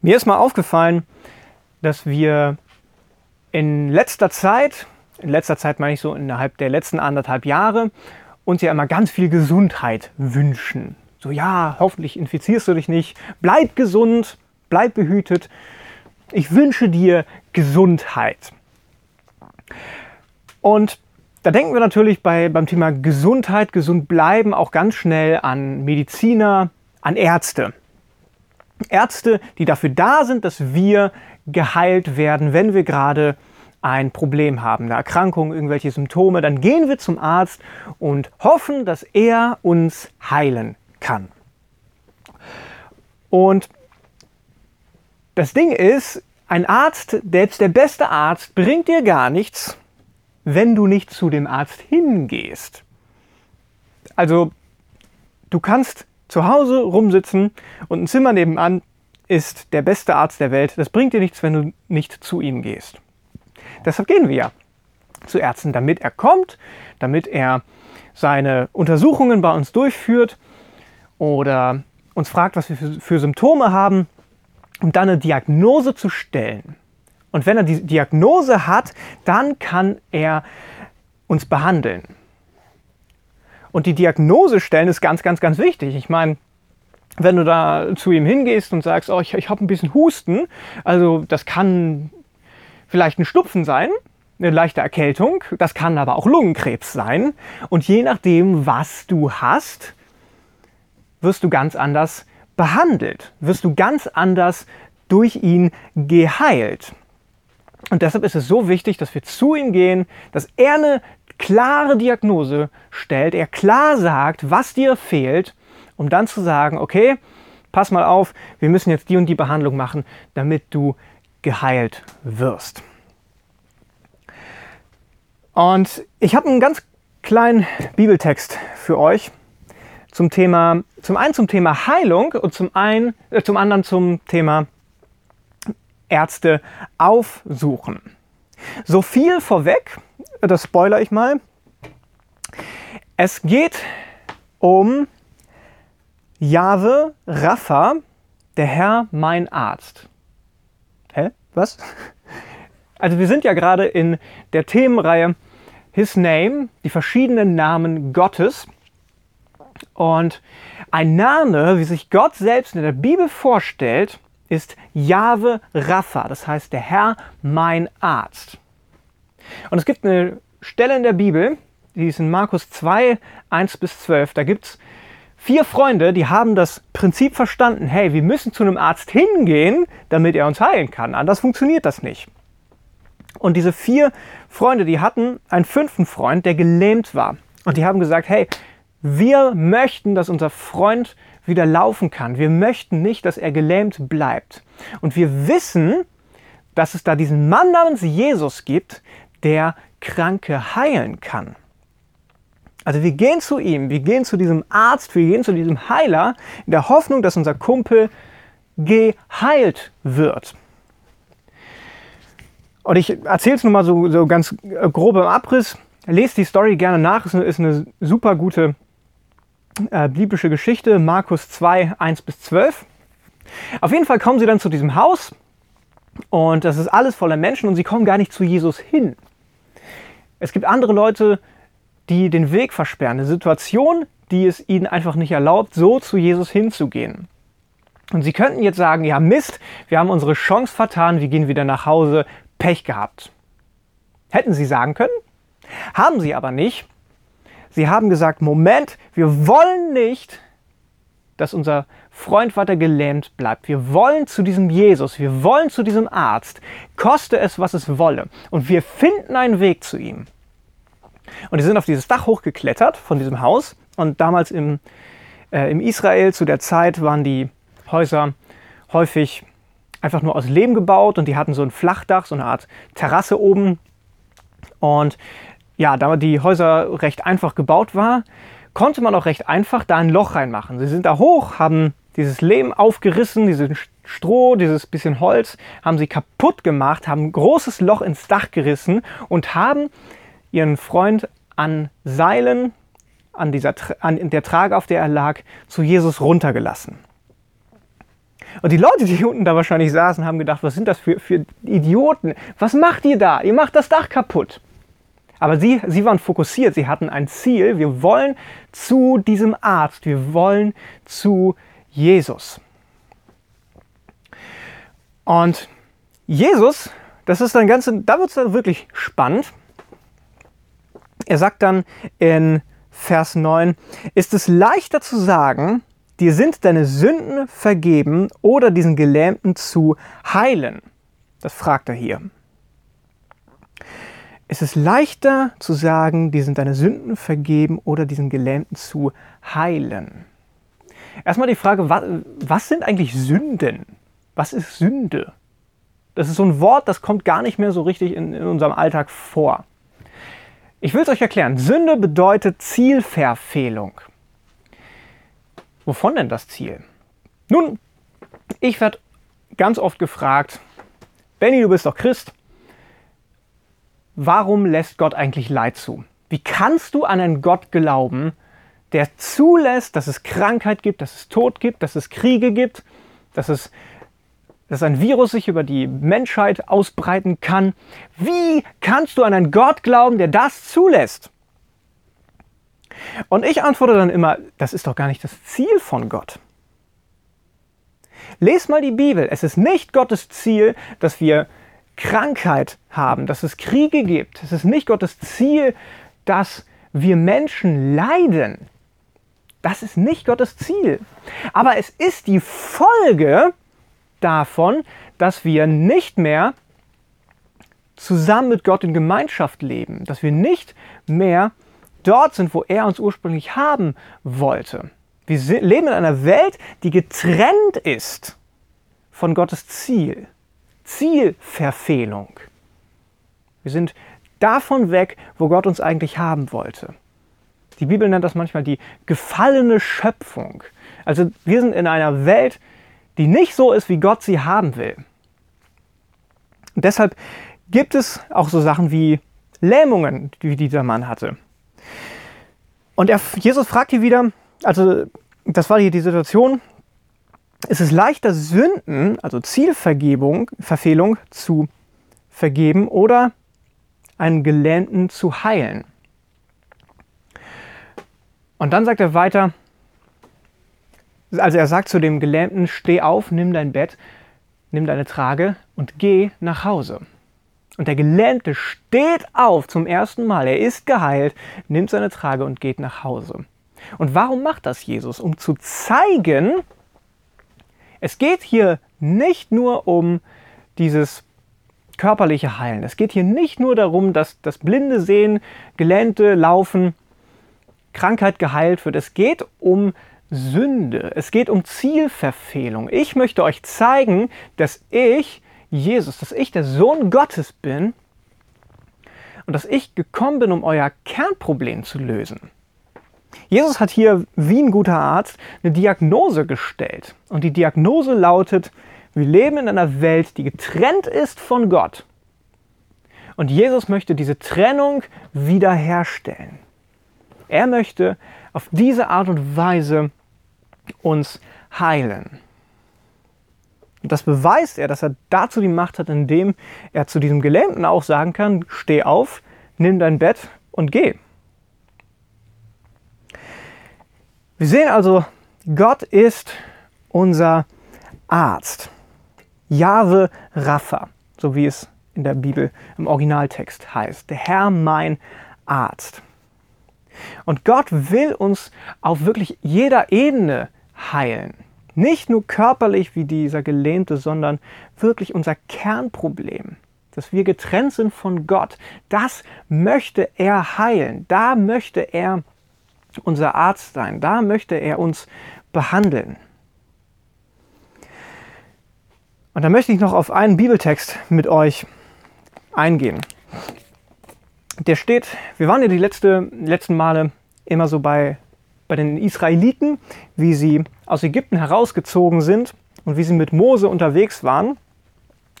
Mir ist mal aufgefallen, dass wir in letzter Zeit, in letzter Zeit meine ich so innerhalb der letzten anderthalb Jahre, uns ja immer ganz viel Gesundheit wünschen. So ja, hoffentlich infizierst du dich nicht, bleib gesund, bleib behütet. Ich wünsche dir Gesundheit. Und da denken wir natürlich bei, beim Thema Gesundheit, gesund bleiben auch ganz schnell an Mediziner, an Ärzte. Ärzte, die dafür da sind, dass wir geheilt werden, wenn wir gerade ein Problem haben, eine Erkrankung, irgendwelche Symptome, dann gehen wir zum Arzt und hoffen, dass er uns heilen kann. Und das Ding ist, ein Arzt, selbst der beste Arzt, bringt dir gar nichts, wenn du nicht zu dem Arzt hingehst. Also, du kannst zu Hause rumsitzen und ein Zimmer nebenan ist der beste Arzt der Welt. Das bringt dir nichts, wenn du nicht zu ihm gehst. Deshalb gehen wir ja zu Ärzten, damit er kommt, damit er seine Untersuchungen bei uns durchführt oder uns fragt, was wir für, Symptome haben, um dann eine Diagnose zu stellen. Und wenn er die Diagnose hat, dann kann er uns behandeln. Und die Diagnose stellen ist ganz, ganz, ganz wichtig. Ich meine, wenn du da zu ihm hingehst und sagst, oh, ich, ich habe ein bisschen Husten, also das kann vielleicht ein Schnupfen sein, eine leichte Erkältung, das kann aber auch Lungenkrebs sein. Und je nachdem, was du hast, wirst du ganz anders behandelt, wirst du ganz anders durch ihn geheilt. Und deshalb ist es so wichtig, dass wir zu ihm gehen, dass er eine klare Diagnose stellt, er klar sagt, was dir fehlt, um dann zu sagen, okay, pass mal auf, wir müssen jetzt die und die Behandlung machen, damit du geheilt wirst. Und ich habe einen ganz kleinen Bibeltext für euch zum Thema, zum einen zum Thema Heilung und zum, einen, äh, zum anderen zum Thema Ärzte aufsuchen. So viel vorweg, das spoiler ich mal. Es geht um Jahwe Rapha, der Herr mein Arzt. Hä? Was? Also wir sind ja gerade in der Themenreihe His Name, die verschiedenen Namen Gottes. Und ein Name, wie sich Gott selbst in der Bibel vorstellt, ist Jahwe Rapha, das heißt der Herr mein Arzt. Und es gibt eine Stelle in der Bibel, die ist in Markus 2, 1 bis 12. Da gibt es vier Freunde, die haben das Prinzip verstanden, hey, wir müssen zu einem Arzt hingehen, damit er uns heilen kann. Anders funktioniert das nicht. Und diese vier Freunde, die hatten einen fünften Freund, der gelähmt war. Und die haben gesagt, hey, wir möchten, dass unser Freund wieder laufen kann. Wir möchten nicht, dass er gelähmt bleibt. Und wir wissen, dass es da diesen Mann namens Jesus gibt, der Kranke heilen kann. Also wir gehen zu ihm, wir gehen zu diesem Arzt, wir gehen zu diesem Heiler in der Hoffnung, dass unser Kumpel geheilt wird. Und ich erzähle es nur mal so, so ganz äh, grob im Abriss. Lest die Story gerne nach, ist eine, ist eine super gute äh, biblische Geschichte, Markus 2, 1 bis 12. Auf jeden Fall kommen sie dann zu diesem Haus und das ist alles voller Menschen und sie kommen gar nicht zu Jesus hin. Es gibt andere Leute, die den Weg versperren, eine Situation, die es ihnen einfach nicht erlaubt, so zu Jesus hinzugehen. Und sie könnten jetzt sagen, ja Mist, wir haben unsere Chance vertan, wir gehen wieder nach Hause, Pech gehabt. Hätten sie sagen können, haben sie aber nicht, Sie haben gesagt, Moment, wir wollen nicht, dass unser Freund weiter gelähmt bleibt. Wir wollen zu diesem Jesus, wir wollen zu diesem Arzt, koste es, was es wolle. Und wir finden einen Weg zu ihm. Und die sind auf dieses Dach hochgeklettert von diesem Haus. Und damals im, äh, im Israel zu der Zeit waren die Häuser häufig einfach nur aus Lehm gebaut und die hatten so ein Flachdach, so eine Art Terrasse oben. Und ja, da die Häuser recht einfach gebaut war, konnte man auch recht einfach da ein Loch reinmachen. Sie sind da hoch, haben dieses Lehm aufgerissen, dieses Stroh, dieses bisschen Holz, haben sie kaputt gemacht, haben ein großes Loch ins Dach gerissen und haben ihren Freund an Seilen, an, dieser, an der Trage, auf der er lag, zu Jesus runtergelassen. Und die Leute, die unten da wahrscheinlich saßen, haben gedacht, was sind das für, für Idioten? Was macht ihr da? Ihr macht das Dach kaputt. Aber sie, sie waren fokussiert, sie hatten ein Ziel. Wir wollen zu diesem Arzt, wir wollen zu Jesus. Und Jesus, das ist dann ganz, da wird es dann wirklich spannend. Er sagt dann in Vers 9, ist es leichter zu sagen, dir sind deine Sünden vergeben oder diesen Gelähmten zu heilen? Das fragt er hier. Es ist leichter zu sagen, dir sind deine Sünden vergeben oder diesen Gelähmten zu heilen. Erstmal die Frage, was, was sind eigentlich Sünden? Was ist Sünde? Das ist so ein Wort, das kommt gar nicht mehr so richtig in, in unserem Alltag vor. Ich will es euch erklären. Sünde bedeutet Zielverfehlung. Wovon denn das Ziel? Nun, ich werde ganz oft gefragt, Benny, du bist doch Christ, warum lässt Gott eigentlich Leid zu? Wie kannst du an einen Gott glauben, der zulässt, dass es Krankheit gibt, dass es Tod gibt, dass es Kriege gibt, dass es dass ein Virus sich über die Menschheit ausbreiten kann. Wie kannst du an einen Gott glauben, der das zulässt? Und ich antworte dann immer, das ist doch gar nicht das Ziel von Gott. Lies mal die Bibel. Es ist nicht Gottes Ziel, dass wir Krankheit haben, dass es Kriege gibt. Es ist nicht Gottes Ziel, dass wir Menschen leiden. Das ist nicht Gottes Ziel. Aber es ist die Folge davon, dass wir nicht mehr zusammen mit Gott in Gemeinschaft leben, dass wir nicht mehr dort sind, wo er uns ursprünglich haben wollte. Wir leben in einer Welt, die getrennt ist von Gottes Ziel. Zielverfehlung. Wir sind davon weg, wo Gott uns eigentlich haben wollte. Die Bibel nennt das manchmal die gefallene Schöpfung. Also wir sind in einer Welt, die nicht so ist, wie Gott sie haben will. Und deshalb gibt es auch so Sachen wie Lähmungen, die dieser Mann hatte. Und er, Jesus fragt hier wieder, also das war hier die Situation, es ist leichter, Sünden, also Zielvergebung, Verfehlung zu vergeben oder einen Gelähmten zu heilen. Und dann sagt er weiter, also er sagt zu dem Gelähmten, steh auf, nimm dein Bett, nimm deine Trage und geh nach Hause. Und der Gelähmte steht auf zum ersten Mal, er ist geheilt, nimmt seine Trage und geht nach Hause. Und warum macht das Jesus? Um zu zeigen, es geht hier nicht nur um dieses körperliche Heilen. Es geht hier nicht nur darum, dass das Blinde sehen, Gelähmte laufen, Krankheit geheilt wird. Es geht um Sünde. Es geht um Zielverfehlung. Ich möchte euch zeigen, dass ich Jesus, dass ich der Sohn Gottes bin und dass ich gekommen bin, um euer Kernproblem zu lösen. Jesus hat hier wie ein guter Arzt eine Diagnose gestellt. Und die Diagnose lautet, wir leben in einer Welt, die getrennt ist von Gott. Und Jesus möchte diese Trennung wiederherstellen. Er möchte auf diese Art und Weise uns heilen. Und das beweist er, dass er dazu die Macht hat, indem er zu diesem Gelähmten auch sagen kann, steh auf, nimm dein Bett und geh. Wir sehen also, Gott ist unser Arzt. Jahwe Rapha, so wie es in der Bibel im Originaltext heißt. Der Herr mein Arzt. Und Gott will uns auf wirklich jeder Ebene heilen. Nicht nur körperlich wie dieser Gelähmte, sondern wirklich unser Kernproblem, dass wir getrennt sind von Gott. Das möchte er heilen. Da möchte er unser Arzt sein. Da möchte er uns behandeln. Und da möchte ich noch auf einen Bibeltext mit euch eingehen. Der steht, wir waren ja die letzte, letzten Male immer so bei, bei den Israeliten, wie sie aus Ägypten herausgezogen sind und wie sie mit Mose unterwegs waren.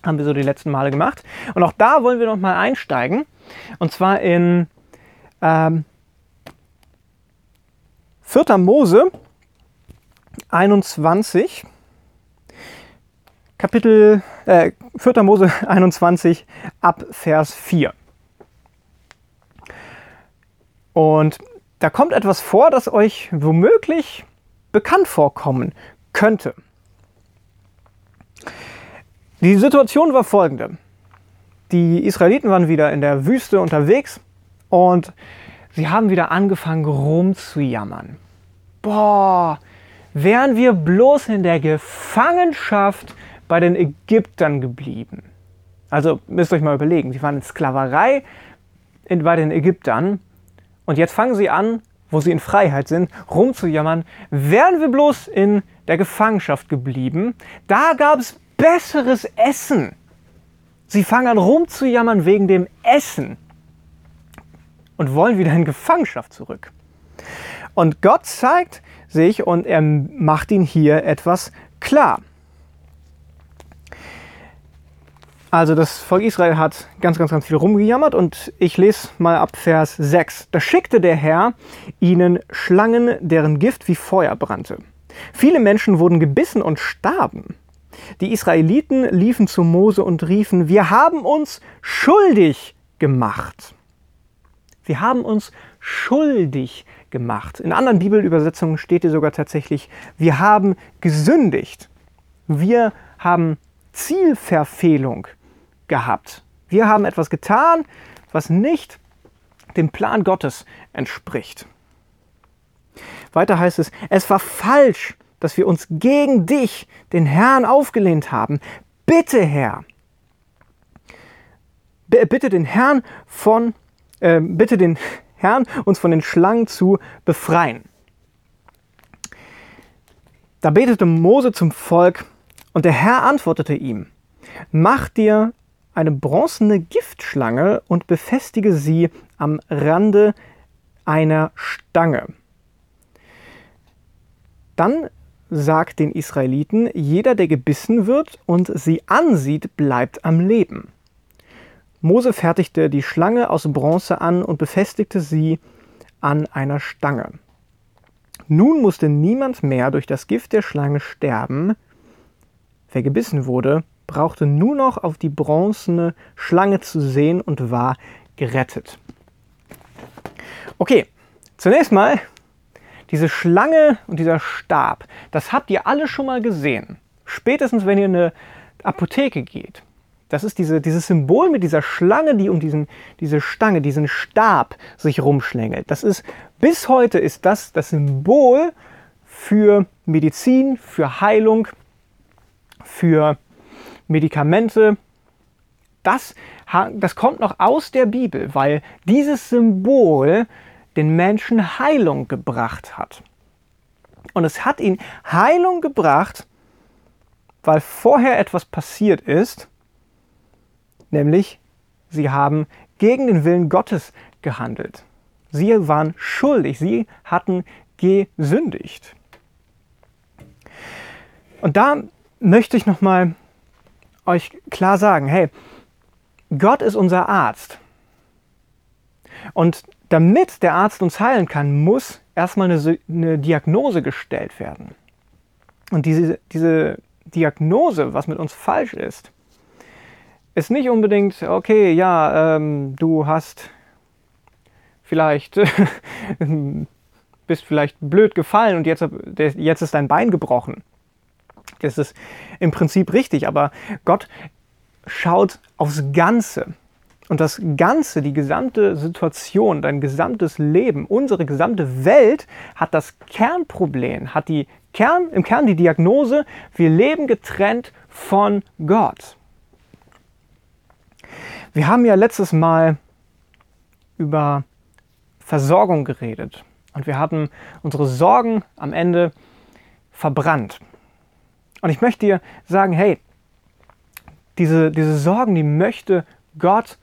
Haben wir so die letzten Male gemacht. Und auch da wollen wir noch mal einsteigen. Und zwar in ähm, 4. Mose 21, Kapitel äh, 4. Mose 21 ab Vers 4. Und da kommt etwas vor, das euch womöglich bekannt vorkommen könnte. Die Situation war folgende. Die Israeliten waren wieder in der Wüste unterwegs und sie haben wieder angefangen rumzujammern. Boah, wären wir bloß in der Gefangenschaft bei den Ägyptern geblieben. Also müsst ihr euch mal überlegen, sie waren in Sklaverei in, bei den Ägyptern und jetzt fangen sie an, wo sie in Freiheit sind, rumzujammern, wären wir bloß in der Gefangenschaft geblieben, da gab es besseres Essen. Sie fangen an rumzujammern wegen dem Essen und wollen wieder in Gefangenschaft zurück. Und Gott zeigt sich und er macht ihnen hier etwas klar. Also das Volk Israel hat ganz, ganz, ganz viel rumgejammert und ich lese mal ab Vers 6. Da schickte der Herr ihnen Schlangen, deren Gift wie Feuer brannte. Viele Menschen wurden gebissen und starben. Die Israeliten liefen zu Mose und riefen, wir haben uns schuldig gemacht. Wir haben uns schuldig gemacht. In anderen Bibelübersetzungen steht hier sogar tatsächlich, wir haben gesündigt. Wir haben Zielverfehlung gehabt. Wir haben etwas getan, was nicht dem Plan Gottes entspricht. Weiter heißt es, es war falsch, dass wir uns gegen dich, den Herrn, aufgelehnt haben. Bitte, Herr, bitte den Herrn von, äh, bitte den Herrn, uns von den Schlangen zu befreien. Da betete Mose zum Volk und der Herr antwortete ihm, mach dir eine bronzene Giftschlange und befestige sie am Rande einer Stange. Dann sagt den Israeliten, jeder, der gebissen wird und sie ansieht, bleibt am Leben. Mose fertigte die Schlange aus Bronze an und befestigte sie an einer Stange. Nun musste niemand mehr durch das Gift der Schlange sterben. Wer gebissen wurde, brauchte nur noch auf die bronzene Schlange zu sehen und war gerettet. Okay, zunächst mal diese Schlange und dieser Stab, das habt ihr alle schon mal gesehen. Spätestens, wenn ihr in eine Apotheke geht. Das ist diese, dieses Symbol mit dieser Schlange, die um diesen, diese Stange, diesen Stab sich rumschlängelt. Das ist, bis heute ist das das Symbol für Medizin, für Heilung, für Medikamente, das, das kommt noch aus der Bibel, weil dieses Symbol den Menschen Heilung gebracht hat. Und es hat ihn Heilung gebracht, weil vorher etwas passiert ist, nämlich sie haben gegen den Willen Gottes gehandelt. Sie waren schuldig, sie hatten gesündigt. Und da möchte ich noch mal euch klar sagen, hey, Gott ist unser Arzt. Und damit der Arzt uns heilen kann, muss erstmal eine, eine Diagnose gestellt werden. Und diese, diese Diagnose, was mit uns falsch ist, ist nicht unbedingt, okay, ja, ähm, du hast vielleicht, bist vielleicht blöd gefallen und jetzt, jetzt ist dein Bein gebrochen. Das ist im Prinzip richtig, aber Gott schaut aufs Ganze. Und das Ganze, die gesamte Situation, dein gesamtes Leben, unsere gesamte Welt hat das Kernproblem, hat die Kern, im Kern die Diagnose, wir leben getrennt von Gott. Wir haben ja letztes Mal über Versorgung geredet und wir hatten unsere Sorgen am Ende verbrannt. Und ich möchte dir sagen, hey, diese, diese Sorgen, die möchte Gott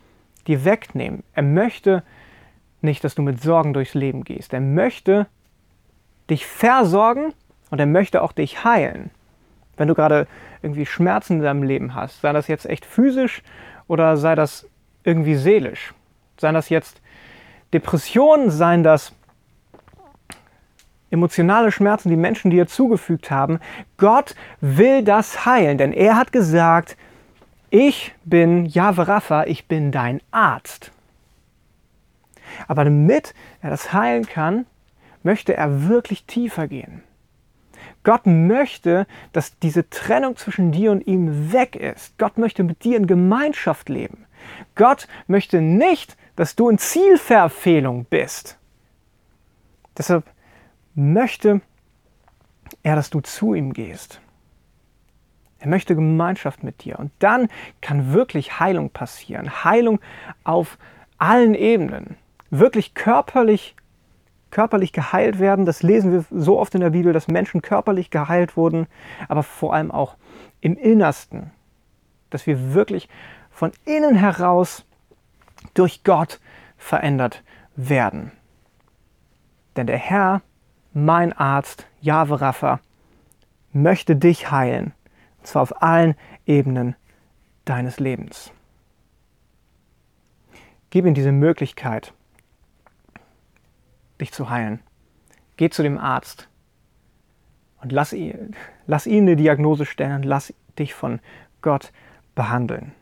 dir wegnehmen. Er möchte nicht, dass du mit Sorgen durchs Leben gehst. Er möchte dich versorgen und er möchte auch dich heilen. Wenn du gerade irgendwie Schmerzen in deinem Leben hast, sei das jetzt echt physisch oder sei das irgendwie seelisch. Seien das jetzt Depressionen, seien das emotionale Schmerzen, die Menschen dir zugefügt haben. Gott will das heilen, denn er hat gesagt, ich bin Jahwe Rapha, ich bin dein Arzt. Aber damit er das heilen kann, möchte er wirklich tiefer gehen. Gott möchte, dass diese Trennung zwischen dir und ihm weg ist. Gott möchte mit dir in Gemeinschaft leben. Gott möchte nicht, dass du in Zielverfehlung bist. Deshalb möchte er, dass du zu ihm gehst. Er möchte Gemeinschaft mit dir. Und dann kann wirklich Heilung passieren. Heilung auf allen Ebenen. Wirklich körperlich körperlich geheilt werden. Das lesen wir so oft in der Bibel, dass Menschen körperlich geheilt wurden, aber vor allem auch im Innersten. Dass wir wirklich von innen heraus durch Gott verändert werden. Denn der Herr, mein Arzt, Jahwe Rapha, möchte dich heilen. Und zwar auf allen Ebenen deines Lebens. Gib ihm diese Möglichkeit, dich zu heilen. Geh zu dem Arzt und lass ihn, lass ihn eine Diagnose stellen und lass dich von Gott behandeln.